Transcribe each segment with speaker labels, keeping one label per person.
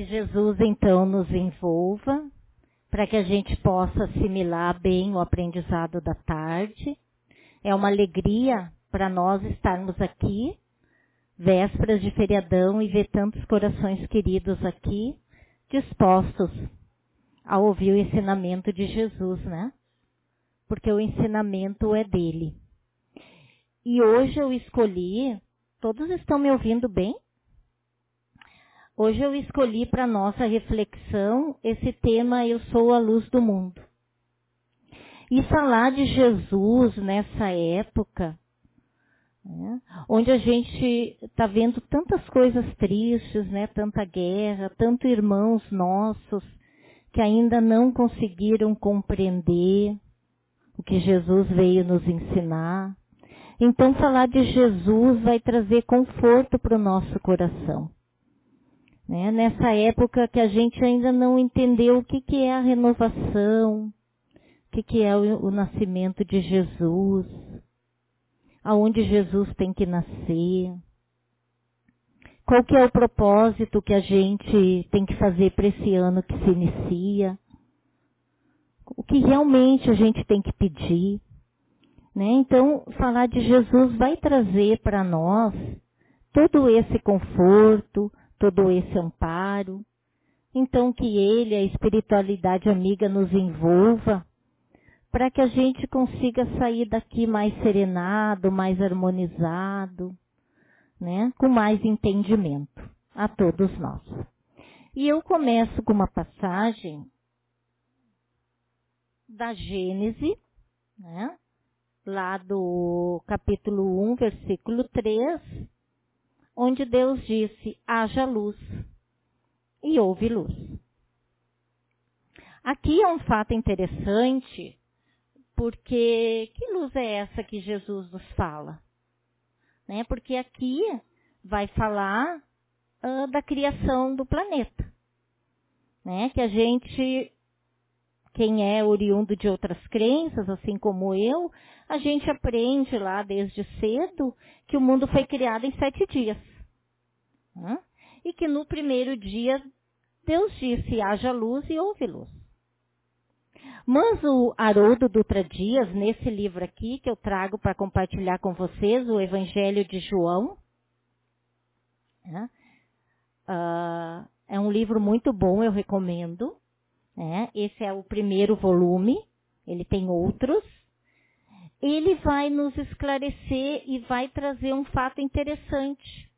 Speaker 1: Que Jesus então nos envolva para que a gente possa assimilar bem o aprendizado da tarde. É uma alegria para nós estarmos aqui, vésperas de feriadão, e ver tantos corações queridos aqui, dispostos a ouvir o ensinamento de Jesus, né? Porque o ensinamento é dele. E hoje eu escolhi, todos estão me ouvindo bem? Hoje eu escolhi para nossa reflexão esse tema Eu sou a luz do mundo. E falar de Jesus nessa época, né, onde a gente está vendo tantas coisas tristes, né, tanta guerra, tanto irmãos nossos que ainda não conseguiram compreender o que Jesus veio nos ensinar. Então falar de Jesus vai trazer conforto para o nosso coração. Né? Nessa época que a gente ainda não entendeu o que, que é a renovação, o que, que é o, o nascimento de Jesus, aonde Jesus tem que nascer, qual que é o propósito que a gente tem que fazer para esse ano que se inicia, o que realmente a gente tem que pedir. Né? Então, falar de Jesus vai trazer para nós todo esse conforto, todo esse amparo. Então que ele, a espiritualidade amiga, nos envolva para que a gente consiga sair daqui mais serenado, mais harmonizado, né? com mais entendimento a todos nós. E eu começo com uma passagem da Gênese, né? lá do capítulo 1, versículo 3, onde Deus disse: haja luz, e houve luz. Aqui é um fato interessante, porque que luz é essa que Jesus nos fala? Né? Porque aqui vai falar uh, da criação do planeta. Né? Que a gente, quem é oriundo de outras crenças, assim como eu, a gente aprende lá desde cedo que o mundo foi criado em sete dias. Né? E que no primeiro dia Deus disse, haja luz e houve luz. Mas o Haroldo Dutra Dias, nesse livro aqui que eu trago para compartilhar com vocês, o Evangelho de João, né? uh, é um livro muito bom, eu recomendo. Né? Esse é o primeiro volume, ele tem outros. Ele vai nos esclarecer e vai trazer um fato interessante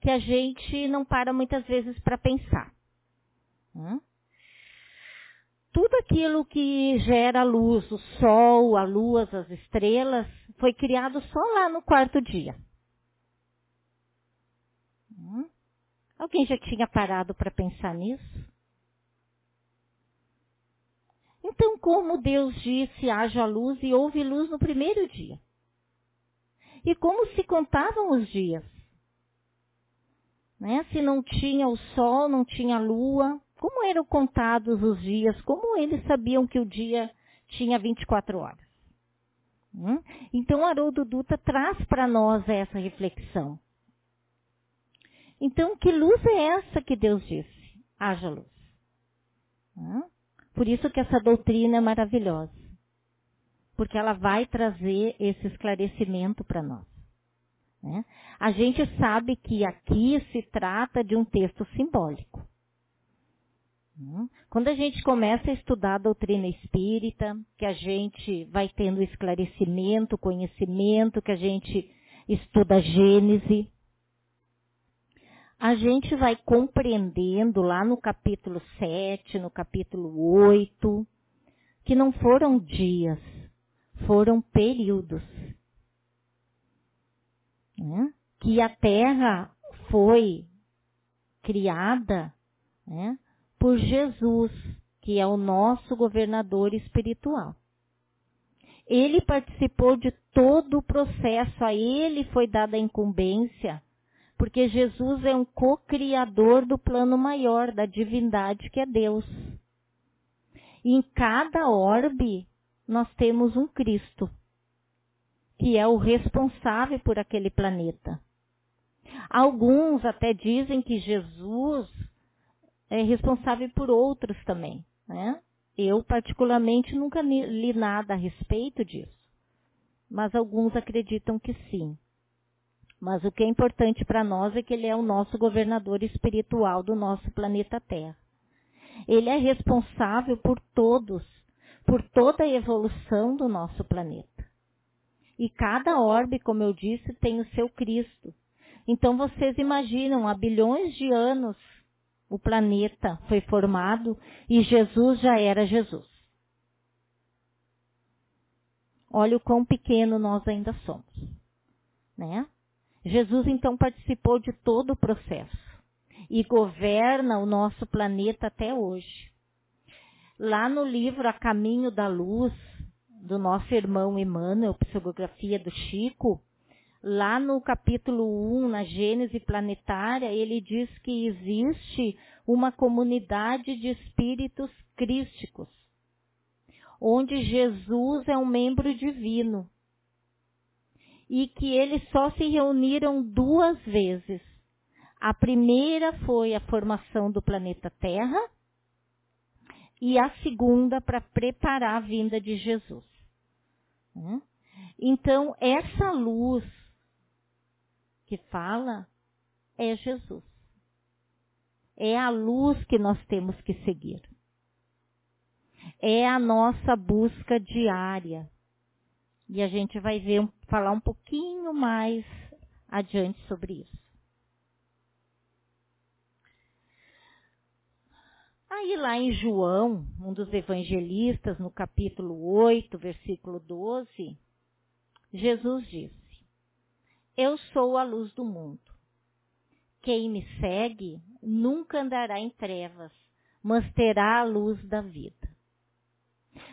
Speaker 1: que a gente não para muitas vezes para pensar. Hum? Tudo aquilo que gera luz, o sol, a lua, as estrelas, foi criado só lá no quarto dia. Hum? Alguém já tinha parado para pensar nisso? Então, como Deus disse, haja luz e houve luz no primeiro dia? E como se contavam os dias? Né? Se não tinha o sol, não tinha a lua, como eram contados os dias? Como eles sabiam que o dia tinha 24 horas? Hum? Então, Haroldo Dutra traz para nós essa reflexão. Então, que luz é essa que Deus disse? Haja luz. Hum? Por isso que essa doutrina é maravilhosa. Porque ela vai trazer esse esclarecimento para nós. Né? A gente sabe que aqui se trata de um texto simbólico. Hum? Quando a gente começa a estudar a doutrina espírita, que a gente vai tendo esclarecimento, conhecimento, que a gente estuda a Gênese, a gente vai compreendendo lá no capítulo 7, no capítulo 8, que não foram dias, foram períodos né? que a terra foi criada né, por Jesus, que é o nosso governador espiritual. Ele participou de todo o processo, a ele foi dada a incumbência, porque Jesus é um co-criador do plano maior, da divindade que é Deus. E em cada orbe nós temos um Cristo que é o responsável por aquele planeta. Alguns até dizem que Jesus é responsável por outros também. Né? Eu, particularmente, nunca li nada a respeito disso. Mas alguns acreditam que sim. Mas o que é importante para nós é que ele é o nosso governador espiritual do nosso planeta Terra. Ele é responsável por todos, por toda a evolução do nosso planeta. E cada orbe, como eu disse, tem o seu Cristo. Então vocês imaginam, há bilhões de anos o planeta foi formado e Jesus já era Jesus. Olha o quão pequeno nós ainda somos, né? Jesus então participou de todo o processo e governa o nosso planeta até hoje. Lá no livro A Caminho da Luz, do nosso irmão Emmanuel, Psicografia do Chico, lá no capítulo 1, na Gênese Planetária, ele diz que existe uma comunidade de espíritos crísticos, onde Jesus é um membro divino e que eles só se reuniram duas vezes. A primeira foi a formação do planeta Terra e a segunda para preparar a vinda de Jesus. Né? Então, essa luz que fala é Jesus. É a luz que nós temos que seguir. É a nossa busca diária e a gente vai ver, falar um pouquinho mais adiante sobre isso. Aí lá em João, um dos evangelistas, no capítulo 8, versículo 12, Jesus disse: Eu sou a luz do mundo. Quem me segue nunca andará em trevas, mas terá a luz da vida.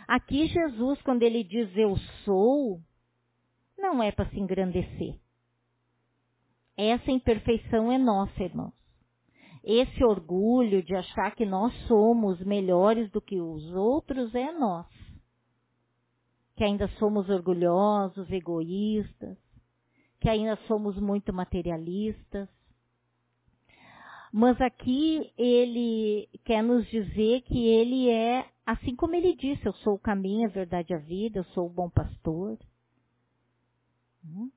Speaker 1: Aqui Jesus, quando ele diz eu sou, não é para se engrandecer. Essa imperfeição é nossa, irmãos. Esse orgulho de achar que nós somos melhores do que os outros é nosso. Que ainda somos orgulhosos, egoístas, que ainda somos muito materialistas. Mas aqui ele quer nos dizer que ele é Assim como ele disse, eu sou o caminho, a verdade e a vida, eu sou o bom pastor. Hum?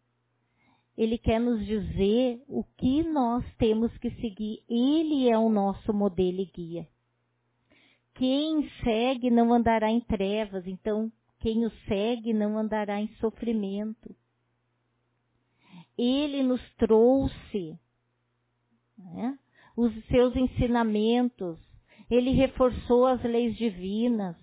Speaker 1: Ele quer nos dizer o que nós temos que seguir. Ele é o nosso modelo e guia. Quem segue não andará em trevas, então quem o segue não andará em sofrimento. Ele nos trouxe né, os seus ensinamentos, ele reforçou as leis divinas.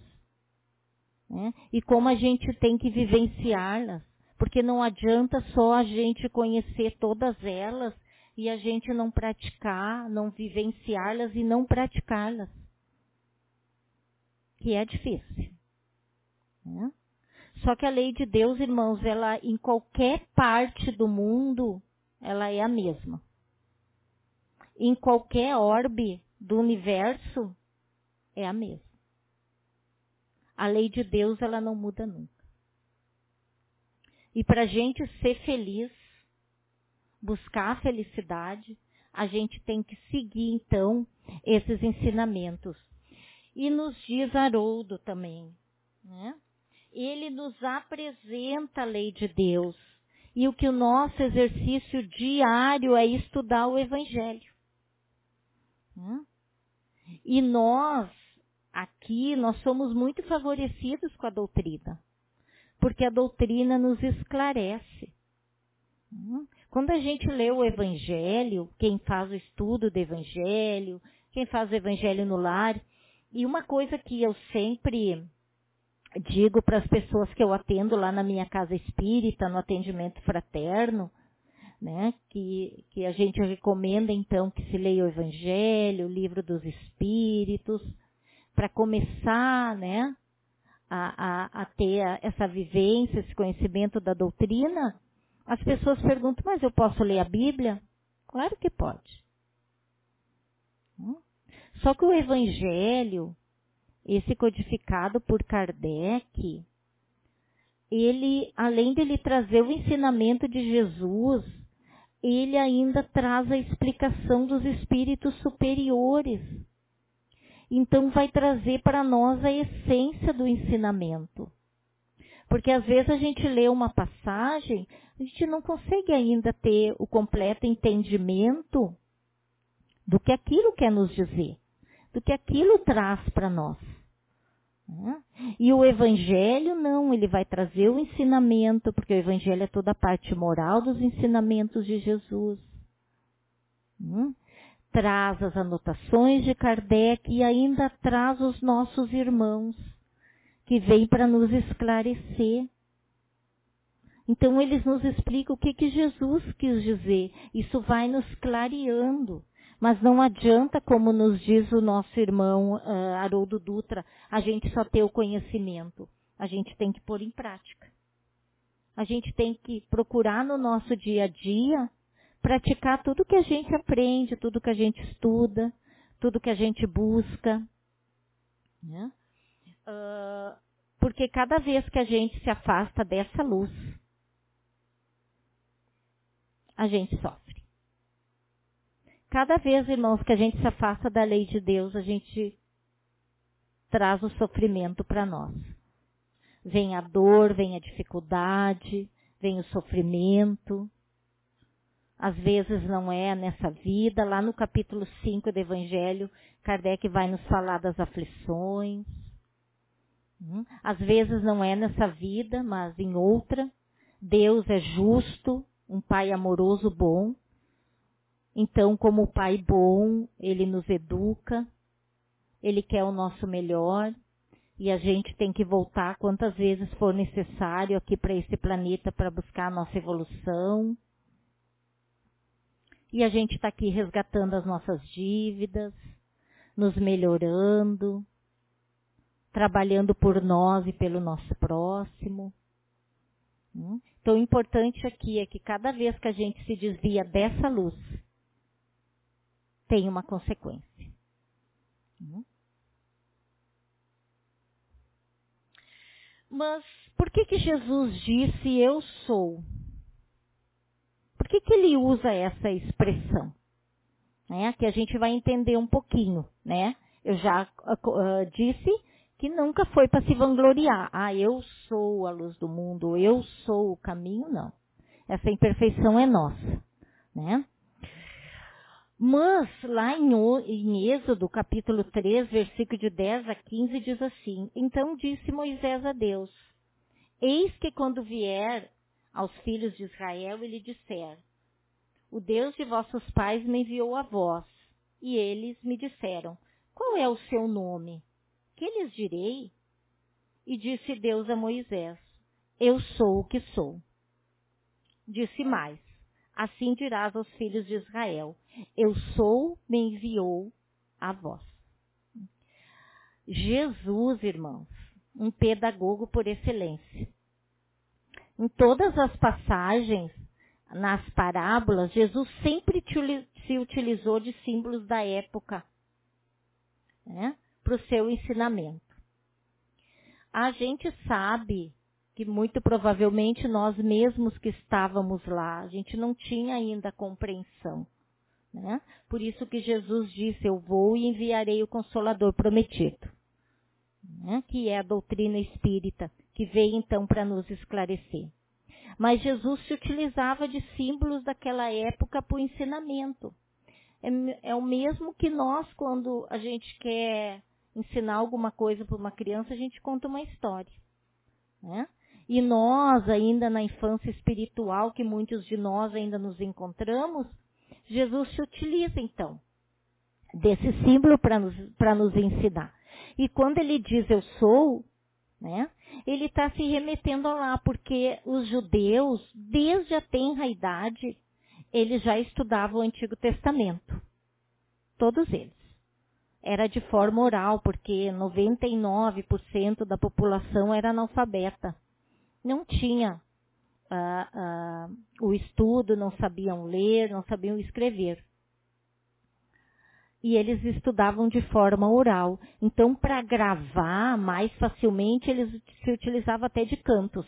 Speaker 1: Né? E como a gente tem que vivenciá-las. Porque não adianta só a gente conhecer todas elas e a gente não praticar, não vivenciá-las e não praticá-las. Que é difícil. Né? Só que a lei de Deus, irmãos, ela em qualquer parte do mundo, ela é a mesma. Em qualquer orbe do universo, é a mesma. A lei de Deus, ela não muda nunca. E para a gente ser feliz, buscar a felicidade, a gente tem que seguir, então, esses ensinamentos. E nos diz Haroldo também, né? Ele nos apresenta a lei de Deus. E o que o nosso exercício diário é estudar o Evangelho. Né? E nós Aqui nós somos muito favorecidos com a doutrina, porque a doutrina nos esclarece. Hum? Quando a gente lê o Evangelho, quem faz o estudo do Evangelho, quem faz o Evangelho no lar, e uma coisa que eu sempre digo para as pessoas que eu atendo lá na minha casa espírita, no atendimento fraterno, né, que, que a gente recomenda então que se leia o Evangelho, o livro dos Espíritos, para começar, né, a, a, a ter essa vivência, esse conhecimento da doutrina, as pessoas perguntam, mas eu posso ler a Bíblia? Claro que pode. Só que o Evangelho, esse codificado por Kardec, ele, além de ele trazer o ensinamento de Jesus, ele ainda traz a explicação dos espíritos superiores então vai trazer para nós a essência do ensinamento. Porque às vezes a gente lê uma passagem, a gente não consegue ainda ter o completo entendimento do que aquilo quer nos dizer, do que aquilo traz para nós. Né? E o Evangelho não, ele vai trazer o ensinamento, porque o Evangelho é toda a parte moral dos ensinamentos de Jesus. Traz as anotações de Kardec e ainda traz os nossos irmãos, que vêm para nos esclarecer. Então eles nos explicam o que, que Jesus quis dizer. Isso vai nos clareando. Mas não adianta, como nos diz o nosso irmão uh, Haroldo Dutra, a gente só ter o conhecimento. A gente tem que pôr em prática. A gente tem que procurar no nosso dia a dia praticar tudo que a gente aprende, tudo que a gente estuda, tudo que a gente busca. Né? Uh, porque cada vez que a gente se afasta dessa luz, a gente sofre. Cada vez, irmãos, que a gente se afasta da lei de Deus, a gente traz o sofrimento para nós. Vem a dor, vem a dificuldade, vem o sofrimento. Às vezes não é nessa vida. Lá no capítulo 5 do Evangelho, Kardec vai nos falar das aflições. Hum? Às vezes não é nessa vida, mas em outra. Deus é justo, um Pai amoroso, bom. Então, como pai bom, ele nos educa, ele quer o nosso melhor e a gente tem que voltar quantas vezes for necessário aqui para esse planeta para buscar a nossa evolução. E a gente está aqui resgatando as nossas dívidas, nos melhorando, trabalhando por nós e pelo nosso próximo. Hum? Então, o importante aqui é que cada vez que a gente se desvia dessa luz, tem uma consequência. Uhum. Mas por que que Jesus disse eu sou? Por que que ele usa essa expressão? Né? Que a gente vai entender um pouquinho, né? Eu já uh, disse que nunca foi para se vangloriar. Ah, eu sou a luz do mundo, eu sou o caminho, não. Essa imperfeição é nossa, né? Mas lá em, em Êxodo, capítulo 3, versículo de 10 a 15, diz assim: Então disse Moisés a Deus: Eis que quando vier aos filhos de Israel e lhe disser: O Deus de vossos pais me enviou a vós. E eles me disseram: Qual é o seu nome? Que lhes direi? E disse Deus a Moisés: Eu sou o que sou. Disse mais: Assim dirás aos filhos de Israel: Eu sou, me enviou a vós. Jesus, irmãos, um pedagogo por excelência. Em todas as passagens, nas parábolas, Jesus sempre se utilizou de símbolos da época né, para o seu ensinamento. A gente sabe que muito provavelmente nós mesmos que estávamos lá, a gente não tinha ainda compreensão. Né? Por isso que Jesus disse, eu vou e enviarei o Consolador prometido. Né? Que é a doutrina espírita, que veio então para nos esclarecer. Mas Jesus se utilizava de símbolos daquela época para o ensinamento. É, é o mesmo que nós, quando a gente quer ensinar alguma coisa para uma criança, a gente conta uma história. Né? E nós, ainda na infância espiritual, que muitos de nós ainda nos encontramos, Jesus se utiliza então desse símbolo para nos, nos ensinar. E quando ele diz eu sou, né, ele está se remetendo lá, porque os judeus, desde a tenra idade, eles já estudavam o Antigo Testamento. Todos eles. Era de forma oral, porque 99% da população era analfabeta não tinha uh, uh, o estudo, não sabiam ler, não sabiam escrever. E eles estudavam de forma oral. Então, para gravar mais facilmente, eles se utilizavam até de cantos.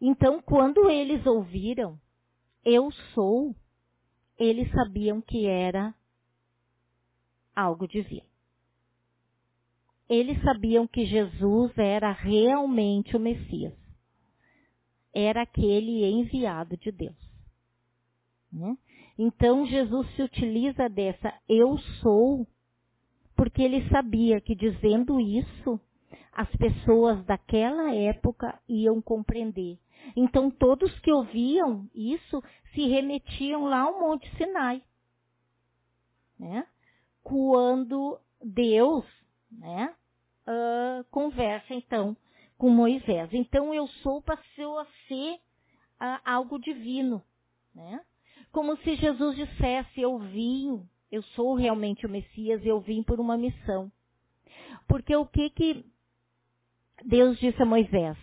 Speaker 1: Então, quando eles ouviram, eu sou, eles sabiam que era algo divino. eles sabiam que Jesus era realmente o Messias. Era aquele enviado de Deus. Né? Então Jesus se utiliza dessa eu sou, porque ele sabia que dizendo isso, as pessoas daquela época iam compreender. Então todos que ouviam isso se remetiam lá ao Monte Sinai. Né? Quando Deus né, uh, conversa então com Moisés. Então eu sou passou a ser uh, algo divino. Né? Como se Jesus dissesse, eu vim, eu sou realmente o Messias, eu vim por uma missão. Porque o que que Deus disse a Moisés?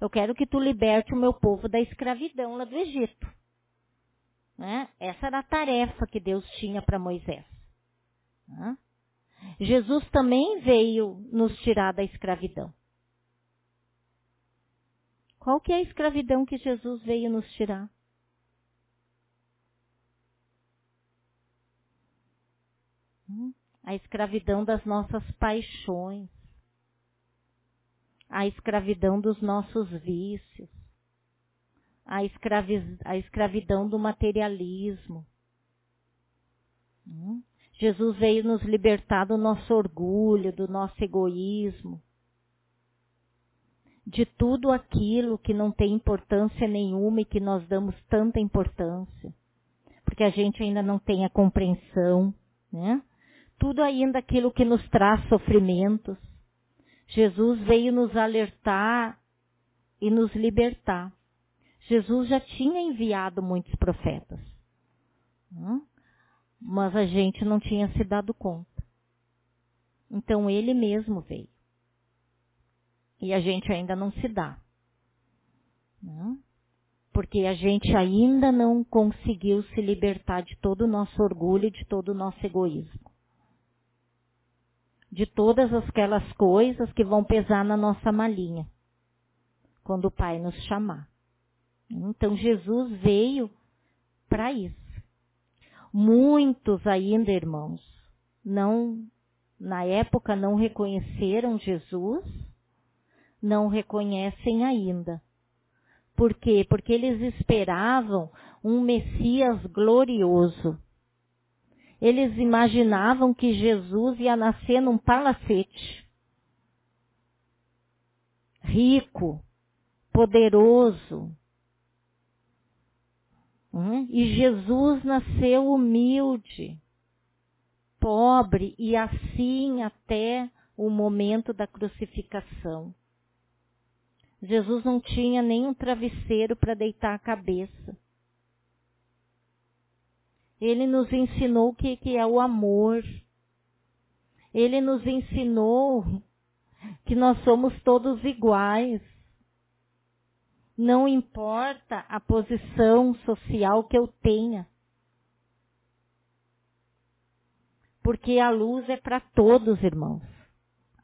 Speaker 1: Eu quero que tu liberte o meu povo da escravidão lá do Egito. Né? Essa era a tarefa que Deus tinha para Moisés. Né? Jesus também veio nos tirar da escravidão. Qual que é a escravidão que Jesus veio nos tirar? Hum? A escravidão das nossas paixões. A escravidão dos nossos vícios. A, escravi a escravidão do materialismo. Hum? Jesus veio nos libertar do nosso orgulho, do nosso egoísmo, de tudo aquilo que não tem importância nenhuma e que nós damos tanta importância, porque a gente ainda não tem a compreensão, né? Tudo ainda aquilo que nos traz sofrimentos. Jesus veio nos alertar e nos libertar. Jesus já tinha enviado muitos profetas. Né? mas a gente não tinha se dado conta. Então ele mesmo veio. E a gente ainda não se dá. Né? Porque a gente ainda não conseguiu se libertar de todo o nosso orgulho de todo o nosso egoísmo. De todas aquelas coisas que vão pesar na nossa malinha. Quando o Pai nos chamar. Então Jesus veio para isso. Muitos ainda, irmãos, não, na época não reconheceram Jesus, não reconhecem ainda. Por quê? Porque eles esperavam um Messias glorioso. Eles imaginavam que Jesus ia nascer num palacete. Rico, poderoso, Hum? E Jesus nasceu humilde, pobre e assim até o momento da crucificação. Jesus não tinha nem um travesseiro para deitar a cabeça. Ele nos ensinou o que, que é o amor. Ele nos ensinou que nós somos todos iguais. Não importa a posição social que eu tenha. Porque a luz é para todos, irmãos.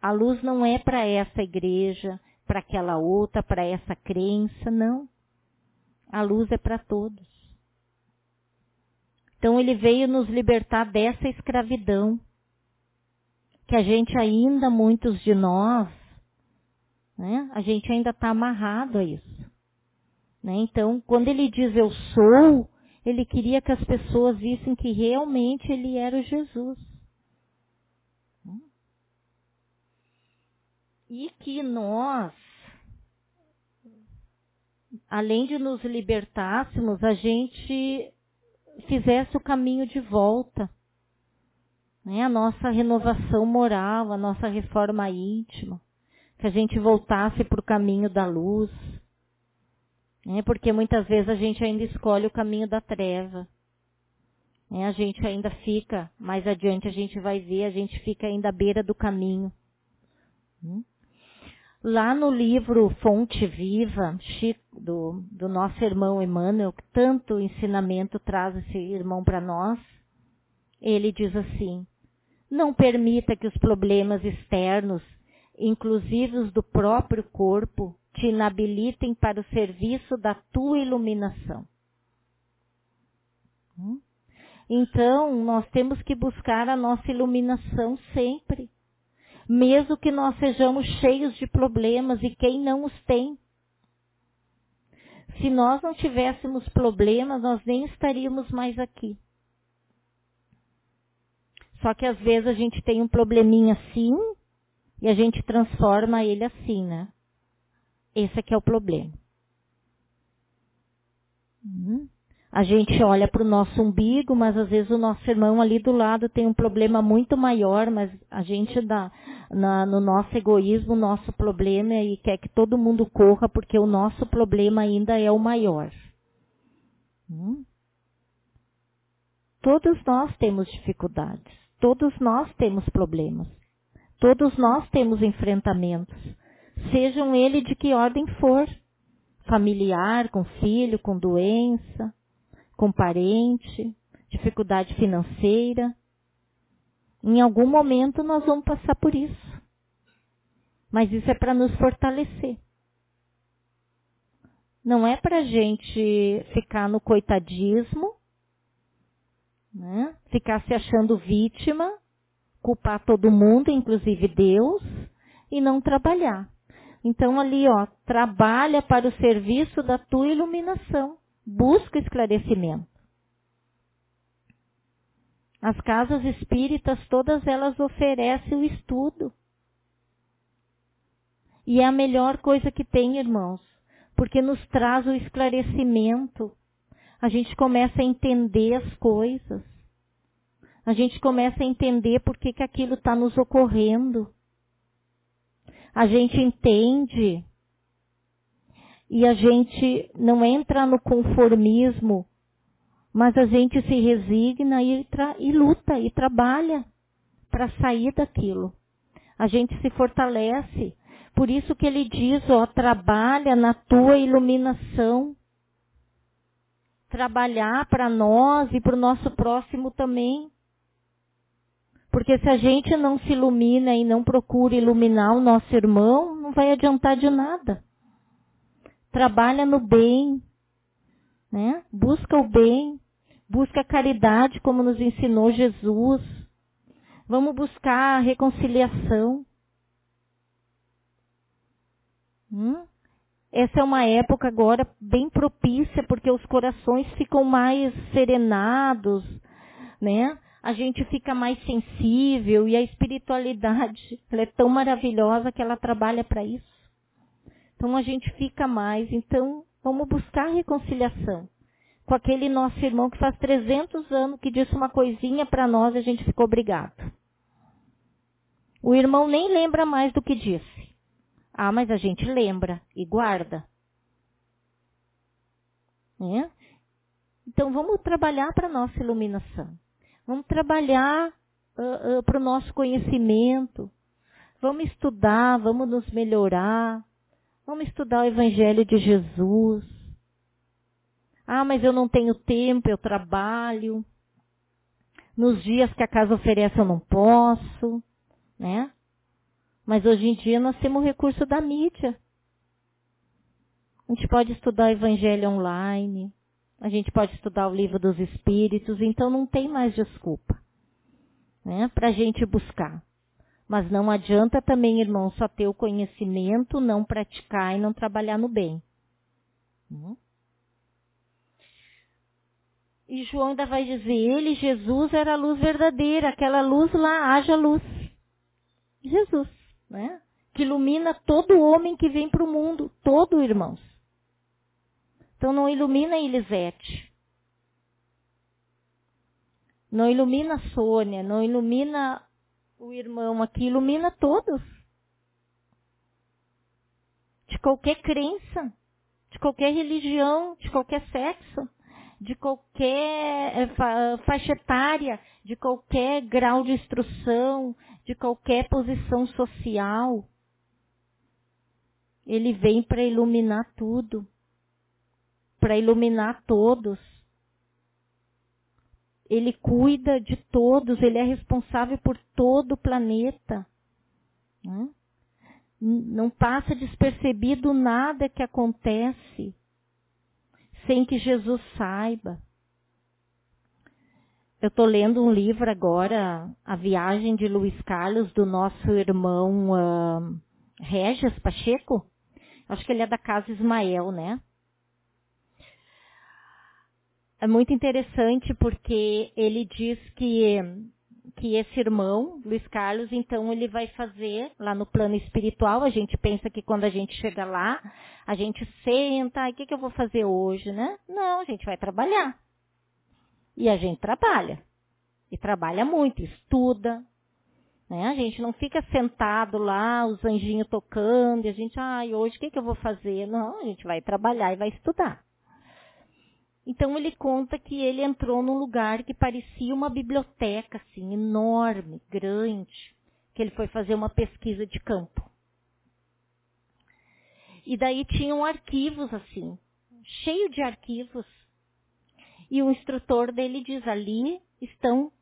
Speaker 1: A luz não é para essa igreja, para aquela outra, para essa crença, não. A luz é para todos. Então ele veio nos libertar dessa escravidão que a gente ainda, muitos de nós, né, a gente ainda está amarrado a isso. Né? Então, quando ele diz eu sou, ele queria que as pessoas vissem que realmente ele era o Jesus. E que nós, além de nos libertássemos, a gente fizesse o caminho de volta. Né? A nossa renovação moral, a nossa reforma íntima. Que a gente voltasse para o caminho da luz né? Porque muitas vezes a gente ainda escolhe o caminho da treva. Né? A gente ainda fica, mais adiante a gente vai ver, a gente fica ainda à beira do caminho. Hum? Lá no livro Fonte Viva, do, do nosso irmão Emmanuel, que tanto ensinamento traz esse irmão para nós, ele diz assim, não permita que os problemas externos, inclusive os do próprio corpo, te inabilitem para o serviço da tua iluminação. Hum? Então, nós temos que buscar a nossa iluminação sempre. Mesmo que nós sejamos cheios de problemas e quem não os tem. Se nós não tivéssemos problemas, nós nem estaríamos mais aqui. Só que às vezes a gente tem um probleminha assim e a gente transforma ele assim, né? Esse é que é o problema. Uhum. A gente olha para o nosso umbigo, mas às vezes o nosso irmão ali do lado tem um problema muito maior, mas a gente dá na, no nosso egoísmo, o nosso problema e quer que todo mundo corra porque o nosso problema ainda é o maior. Hum? Todos nós temos dificuldades, todos nós temos problemas, todos nós temos enfrentamentos, sejam ele de que ordem for, familiar, com filho, com doença, com parente, dificuldade financeira. Em algum momento nós vamos passar por isso. Mas isso é para nos fortalecer. Não é para a gente ficar no coitadismo, né? ficar se achando vítima, culpar todo mundo, inclusive Deus, e não trabalhar. Então ali, ó, trabalha para o serviço da tua iluminação busca esclarecimento. As casas espíritas, todas elas oferecem o estudo. E é a melhor coisa que tem, irmãos, porque nos traz o esclarecimento. A gente começa a entender as coisas. A gente começa a entender por que, que aquilo está nos ocorrendo. A gente entende e a gente não entra no conformismo, mas a gente se resigna e, e luta e trabalha para sair daquilo. A gente se fortalece. Por isso que ele diz, ó, trabalha na tua iluminação. Trabalhar para nós e para o nosso próximo também. Porque se a gente não se ilumina e não procura iluminar o nosso irmão, não vai adiantar de nada trabalha no bem, né? busca o bem, busca a caridade, como nos ensinou Jesus. Vamos buscar a reconciliação. Hum? Essa é uma época agora bem propícia, porque os corações ficam mais serenados, né? A gente fica mais sensível e a espiritualidade é tão maravilhosa que ela trabalha para isso. Então a gente fica mais. Então vamos buscar reconciliação com aquele nosso irmão que faz 300 anos que disse uma coisinha para nós e a gente ficou obrigado. O irmão nem lembra mais do que disse. Ah, mas a gente lembra e guarda. É? Então vamos trabalhar para a nossa iluminação. Vamos trabalhar uh, uh, para o nosso conhecimento. Vamos estudar, vamos nos melhorar. Vamos estudar o Evangelho de Jesus. Ah, mas eu não tenho tempo, eu trabalho. Nos dias que a casa oferece eu não posso, né? Mas hoje em dia nós temos o recurso da mídia. A gente pode estudar o Evangelho online, a gente pode estudar o livro dos Espíritos, então não tem mais desculpa né, para a gente buscar. Mas não adianta também, irmão, só ter o conhecimento, não praticar e não trabalhar no bem. Uhum. E João ainda vai dizer, ele, Jesus, era a luz verdadeira, aquela luz lá, haja luz. Jesus, né? Que ilumina todo homem que vem para o mundo, todo, irmãos. Então não ilumina Elisete. Não ilumina Sônia, não ilumina o irmão aqui ilumina todos. De qualquer crença, de qualquer religião, de qualquer sexo, de qualquer eh, faixa etária, de qualquer grau de instrução, de qualquer posição social. Ele vem para iluminar tudo, para iluminar todos. Ele cuida de todos, ele é responsável por todo o planeta. Né? Não passa despercebido nada que acontece sem que Jesus saiba. eu estou lendo um livro agora, A Viagem de Luiz Carlos, do nosso irmão uh, Regis Pacheco. Acho que ele é da Casa Ismael, né? É muito interessante porque ele diz que que esse irmão, Luiz Carlos, então ele vai fazer lá no plano espiritual. A gente pensa que quando a gente chega lá, a gente senta, o que, que eu vou fazer hoje, né? Não, a gente vai trabalhar. E a gente trabalha. E trabalha muito, estuda. Né? A gente não fica sentado lá, os anjinhos tocando, e a gente, ai, hoje o que, que eu vou fazer? Não, a gente vai trabalhar e vai estudar. Então ele conta que ele entrou num lugar que parecia uma biblioteca, assim, enorme, grande, que ele foi fazer uma pesquisa de campo. E daí tinham arquivos assim, cheio de arquivos. E o instrutor dele diz, ali estão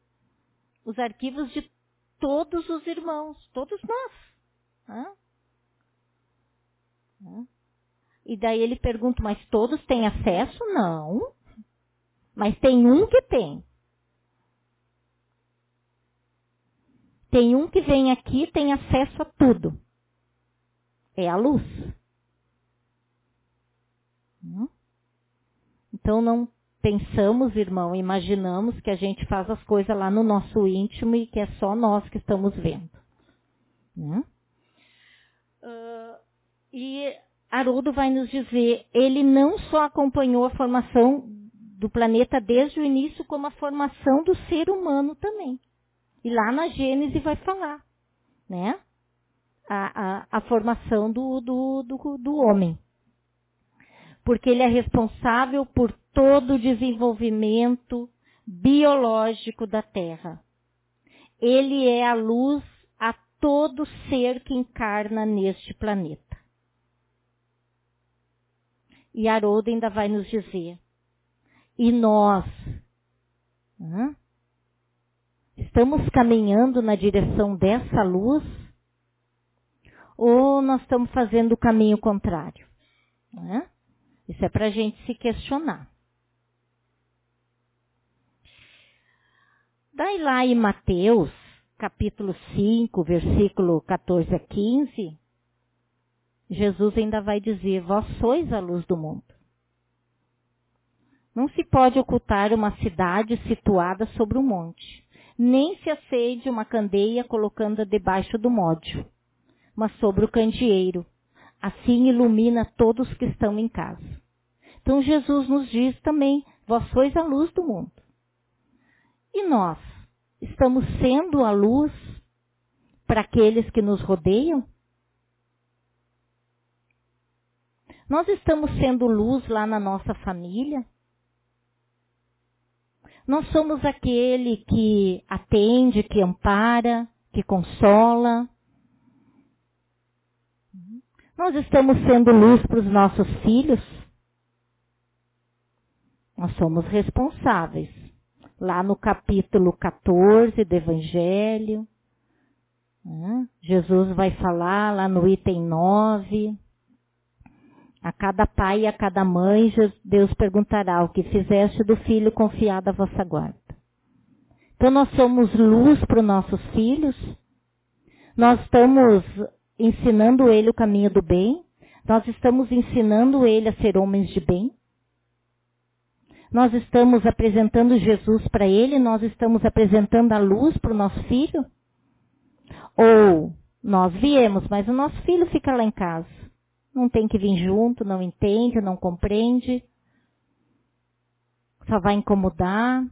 Speaker 1: os arquivos de todos os irmãos, todos nós. Hã? E daí ele pergunta, mas todos têm acesso? Não. Mas tem um que tem. Tem um que vem aqui tem acesso a tudo. É a luz. Hum? Então não pensamos, irmão, imaginamos que a gente faz as coisas lá no nosso íntimo e que é só nós que estamos vendo. Uh, e Haroldo vai nos dizer, ele não só acompanhou a formação do planeta desde o início, como a formação do ser humano também. E lá na Gênese vai falar, né? A, a, a formação do, do, do, do homem. Porque ele é responsável por todo o desenvolvimento biológico da Terra. Ele é a luz a todo ser que encarna neste planeta. E Haroldo ainda vai nos dizer, e nós estamos caminhando na direção dessa luz ou nós estamos fazendo o caminho contrário? Isso é para a gente se questionar. Daí lá em Mateus, capítulo 5, versículo 14 a 15, Jesus ainda vai dizer: Vós sois a luz do mundo. Não se pode ocultar uma cidade situada sobre um monte, nem se acende uma candeia colocando-a debaixo do módio, mas sobre o candeeiro. Assim ilumina todos que estão em casa. Então Jesus nos diz também: Vós sois a luz do mundo. E nós estamos sendo a luz para aqueles que nos rodeiam? Nós estamos sendo luz lá na nossa família? Nós somos aquele que atende, que ampara, que consola. Nós estamos sendo luz para os nossos filhos? Nós somos responsáveis. Lá no capítulo 14 do Evangelho, né, Jesus vai falar lá no item 9, a cada pai e a cada mãe, Deus perguntará o que fizeste do filho confiado à vossa guarda. Então nós somos luz para os nossos filhos, nós estamos ensinando ele o caminho do bem, nós estamos ensinando ele a ser homens de bem, nós estamos apresentando Jesus para ele, nós estamos apresentando a luz para o nosso filho, ou nós viemos, mas o nosso filho fica lá em casa não tem que vir junto, não entende, não compreende, só vai incomodar.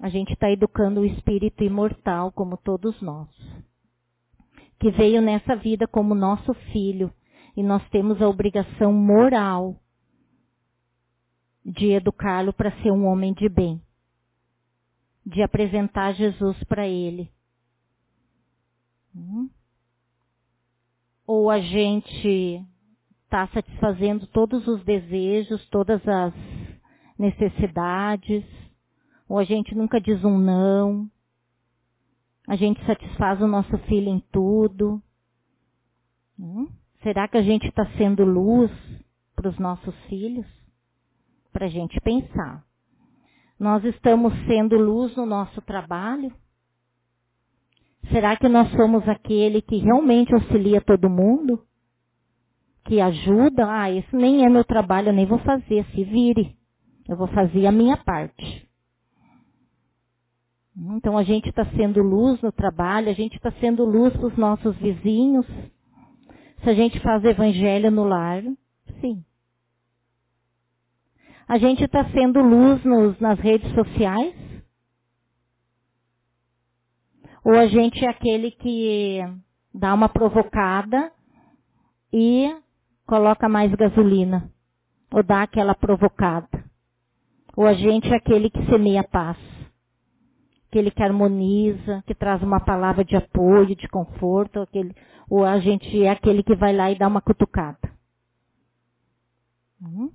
Speaker 1: A gente está educando o espírito imortal, como todos nós, que veio nessa vida como nosso filho, e nós temos a obrigação moral de educá-lo para ser um homem de bem, de apresentar Jesus para ele. Hum? Ou a gente está satisfazendo todos os desejos, todas as necessidades, ou a gente nunca diz um não, a gente satisfaz o nosso filho em tudo. Hum? Será que a gente está sendo luz para os nossos filhos? Para a gente pensar. Nós estamos sendo luz no nosso trabalho? Será que nós somos aquele que realmente auxilia todo mundo? Que ajuda? Ah, esse nem é meu trabalho, eu nem vou fazer, se vire. Eu vou fazer a minha parte. Então a gente está sendo luz no trabalho, a gente está sendo luz para os nossos vizinhos. Se a gente faz evangelho no lar, sim. A gente está sendo luz nos, nas redes sociais? Ou a gente é aquele que dá uma provocada e coloca mais gasolina? Ou dá aquela provocada? Ou a gente é aquele que semeia paz? Aquele que harmoniza, que traz uma palavra de apoio, de conforto, aquele, ou a gente é aquele que vai lá e dá uma cutucada? Hum?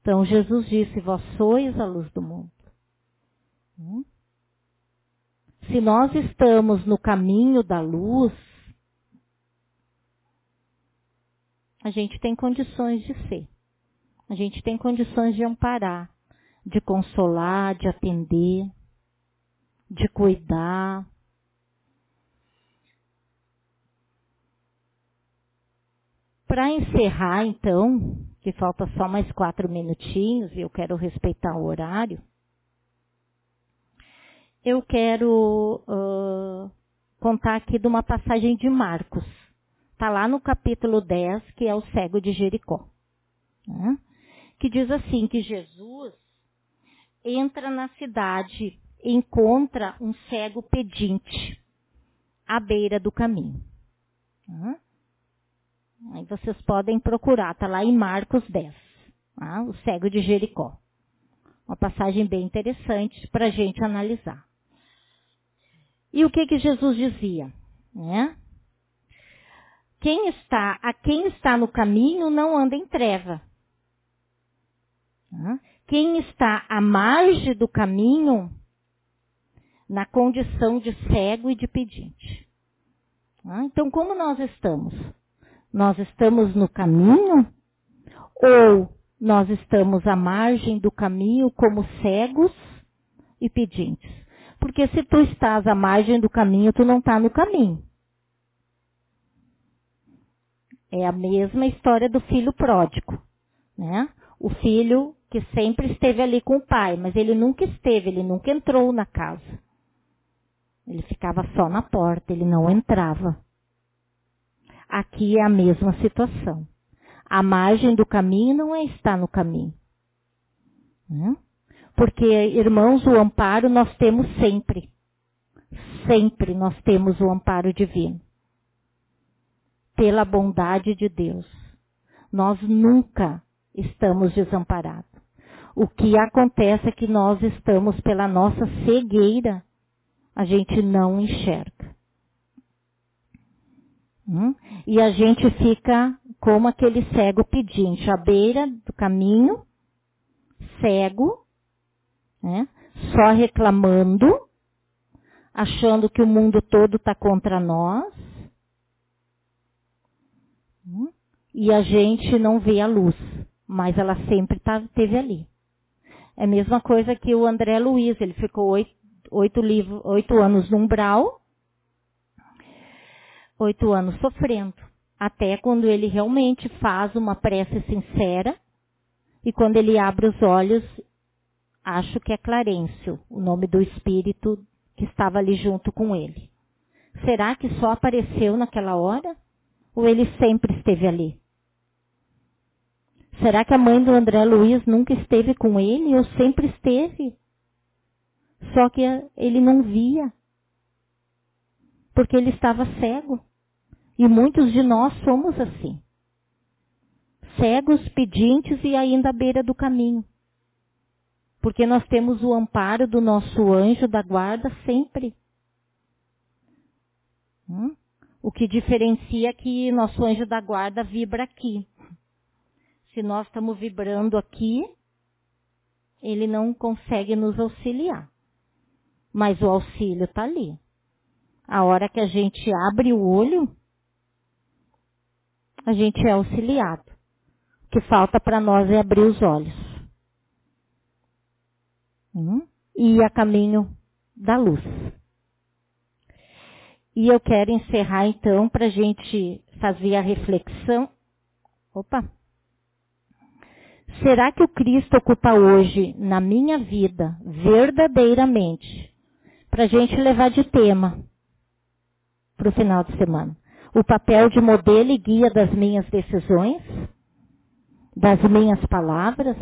Speaker 1: Então Jesus disse, vós sois a luz do mundo. Se nós estamos no caminho da luz, a gente tem condições de ser. A gente tem condições de amparar, de consolar, de atender, de cuidar. Para encerrar, então, que falta só mais quatro minutinhos e eu quero respeitar o horário, eu quero uh, contar aqui de uma passagem de Marcos. Está lá no capítulo 10, que é o cego de Jericó. Né? Que diz assim, que Jesus entra na cidade, encontra um cego pedinte à beira do caminho. Né? Aí vocês podem procurar, está lá em Marcos 10, tá? o cego de Jericó. Uma passagem bem interessante para a gente analisar. E o que que Jesus dizia? Né? Quem está, a quem está no caminho não anda em treva. Quem está à margem do caminho, na condição de cego e de pedinte. Então, como nós estamos? Nós estamos no caminho ou nós estamos à margem do caminho como cegos e pedintes? Porque se tu estás à margem do caminho, tu não está no caminho. É a mesma história do filho pródigo, né? O filho que sempre esteve ali com o pai, mas ele nunca esteve, ele nunca entrou na casa. Ele ficava só na porta, ele não entrava. Aqui é a mesma situação. A margem do caminho não é estar no caminho. Né? Porque, irmãos, o amparo nós temos sempre. Sempre nós temos o amparo divino. Pela bondade de Deus. Nós nunca estamos desamparados. O que acontece é que nós estamos pela nossa cegueira. A gente não enxerga. Hum? E a gente fica como aquele cego pedinte, à beira do caminho, cego, né? só reclamando, achando que o mundo todo está contra nós. Hum? E a gente não vê a luz, mas ela sempre tá, teve ali. É a mesma coisa que o André Luiz, ele ficou oito, oito, livro, oito anos no umbral, oito anos sofrendo. Até quando ele realmente faz uma prece sincera e quando ele abre os olhos, acho que é Clarencio, o nome do espírito que estava ali junto com ele. Será que só apareceu naquela hora? Ou ele sempre esteve ali? Será que a mãe do André Luiz nunca esteve com ele ou sempre esteve? Só que ele não via. Porque ele estava cego. E muitos de nós somos assim. Cegos, pedintes e ainda à beira do caminho. Porque nós temos o amparo do nosso anjo da guarda sempre. Hum? O que diferencia é que nosso anjo da guarda vibra aqui. Se nós estamos vibrando aqui, ele não consegue nos auxiliar. Mas o auxílio está ali. A hora que a gente abre o olho, a gente é auxiliado. O que falta para nós é abrir os olhos. Hum, e a caminho da luz. E eu quero encerrar então para a gente fazer a reflexão. Opa! Será que o Cristo ocupa hoje na minha vida verdadeiramente para a gente levar de tema para o final de semana? O papel de modelo e guia das minhas decisões, das minhas palavras,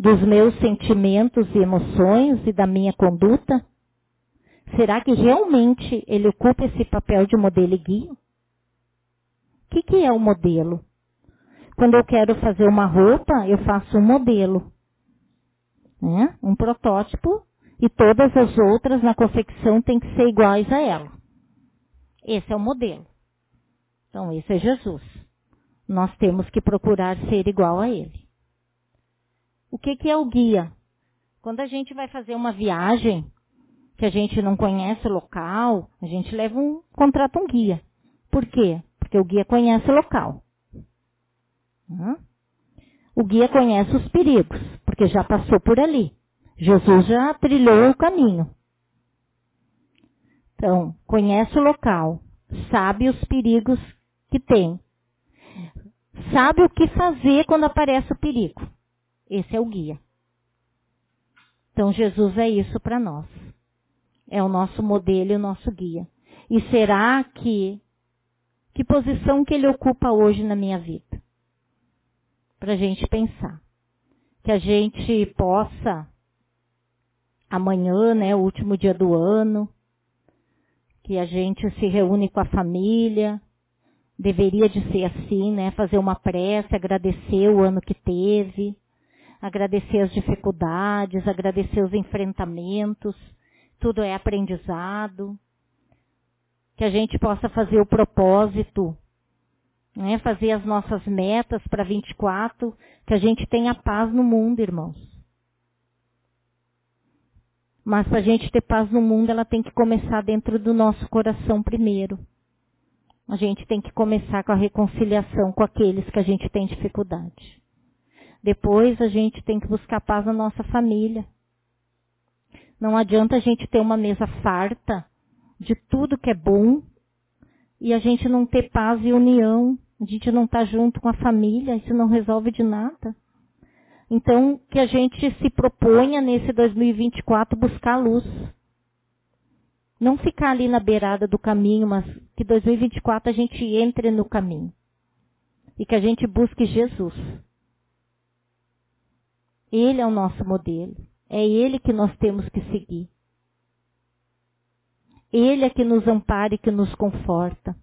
Speaker 1: dos meus sentimentos e emoções e da minha conduta? Será que realmente ele ocupa esse papel de modelo e guia? O que, que é o modelo? Quando eu quero fazer uma roupa, eu faço um modelo, né? um protótipo, e todas as outras na confecção têm que ser iguais a ela. Esse é o modelo. Então, esse é Jesus. Nós temos que procurar ser igual a ele. O que, que é o guia? Quando a gente vai fazer uma viagem, que a gente não conhece o local, a gente leva um, contrata um guia. Por quê? Porque o guia conhece o local. O guia conhece os perigos, porque já passou por ali. Jesus já trilhou o caminho. Então, conhece o local, sabe os perigos que tem. Sabe o que fazer quando aparece o perigo. Esse é o guia. Então, Jesus é isso para nós. É o nosso modelo e o nosso guia. E será que, que posição que ele ocupa hoje na minha vida? Para a gente pensar. Que a gente possa, amanhã, né, o último dia do ano, que a gente se reúne com a família, deveria de ser assim, né, fazer uma prece, agradecer o ano que teve, agradecer as dificuldades, agradecer os enfrentamentos, tudo é aprendizado. Que a gente possa fazer o propósito, né? fazer as nossas metas para 24, que a gente tenha paz no mundo, irmãos. Mas para a gente ter paz no mundo, ela tem que começar dentro do nosso coração primeiro. A gente tem que começar com a reconciliação com aqueles que a gente tem dificuldade. Depois a gente tem que buscar paz na nossa família. Não adianta a gente ter uma mesa farta de tudo que é bom e a gente não ter paz e união, a gente não estar tá junto com a família, isso não resolve de nada. Então, que a gente se proponha nesse 2024 buscar luz. Não ficar ali na beirada do caminho, mas que 2024 a gente entre no caminho. E que a gente busque Jesus. Ele é o nosso modelo. É Ele que nós temos que seguir. Ele é que nos ampara e que nos conforta.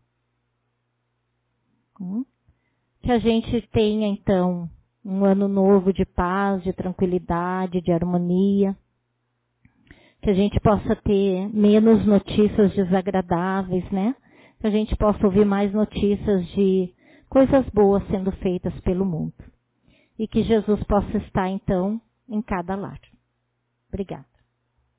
Speaker 1: Hum? Que a gente tenha, então, um ano novo de paz, de tranquilidade, de harmonia. Que a gente possa ter menos notícias desagradáveis, né? Que a gente possa ouvir mais notícias de coisas boas sendo feitas pelo mundo. E que Jesus possa estar, então, em cada lar. Obrigada.